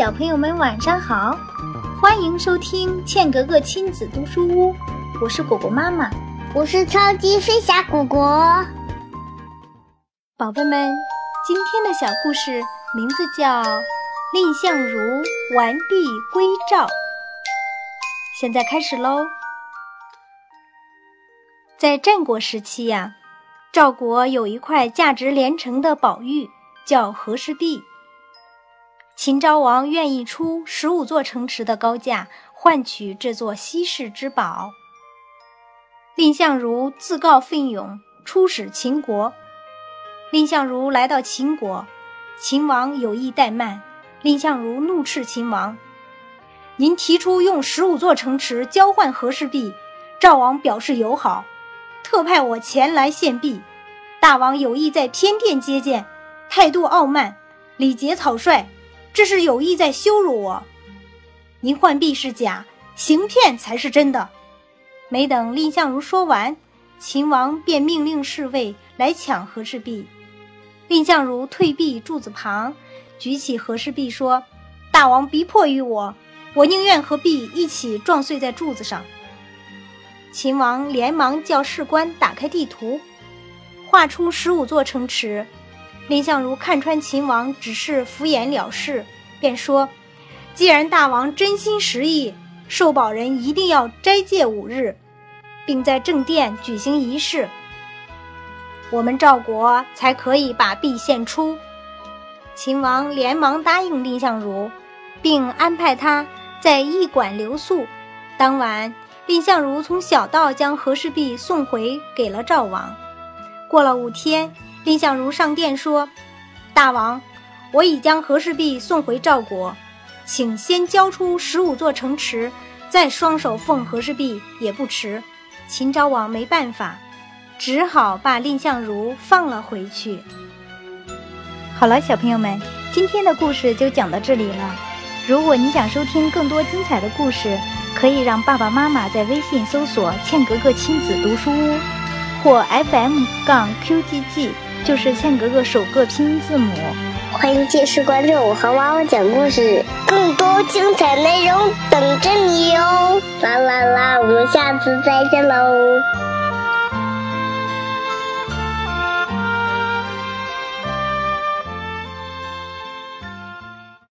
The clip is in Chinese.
小朋友们晚上好，欢迎收听茜格格亲子读书屋，我是果果妈妈，我是超级飞侠果果。宝贝们，今天的小故事名字叫《蔺相如完璧归赵》，现在开始喽。在战国时期呀，赵国有一块价值连城的宝玉，叫和氏璧。秦昭王愿意出十五座城池的高价换取这座稀世之宝。蔺相如自告奋勇出使秦国。蔺相如来到秦国，秦王有意怠慢，蔺相如怒斥秦王：“您提出用十五座城池交换和氏璧，赵王表示友好，特派我前来献璧。大王有意在偏殿接见，态度傲慢，礼节草率。”这是有意在羞辱我，您换币是假，行骗才是真的。没等蔺相如说完，秦王便命令侍卫来抢和氏璧。蔺相如退避柱子旁，举起和氏璧说：“大王逼迫于我，我宁愿和璧一起撞碎在柱子上。”秦王连忙叫士官打开地图，画出十五座城池。蔺相如看穿秦王只是敷衍了事，便说：“既然大王真心实意，受宝人一定要斋戒五日，并在正殿举行仪式，我们赵国才可以把璧献出。”秦王连忙答应蔺相如，并安排他在驿馆留宿。当晚，蔺相如从小道将和氏璧送回给了赵王。过了五天。蔺相如上殿说：“大王，我已将和氏璧送回赵国，请先交出十五座城池，再双手奉和氏璧也不迟。”秦昭王没办法，只好把蔺相如放了回去。好了，小朋友们，今天的故事就讲到这里了。如果你想收听更多精彩的故事，可以让爸爸妈妈在微信搜索“茜格格亲子读书屋”或 FM 杠 QGG。就是茜格格首个拼音字母，欢迎届时关注我和妈妈讲故事，更多精彩内容等着你哟！啦啦啦，我们下次再见喽。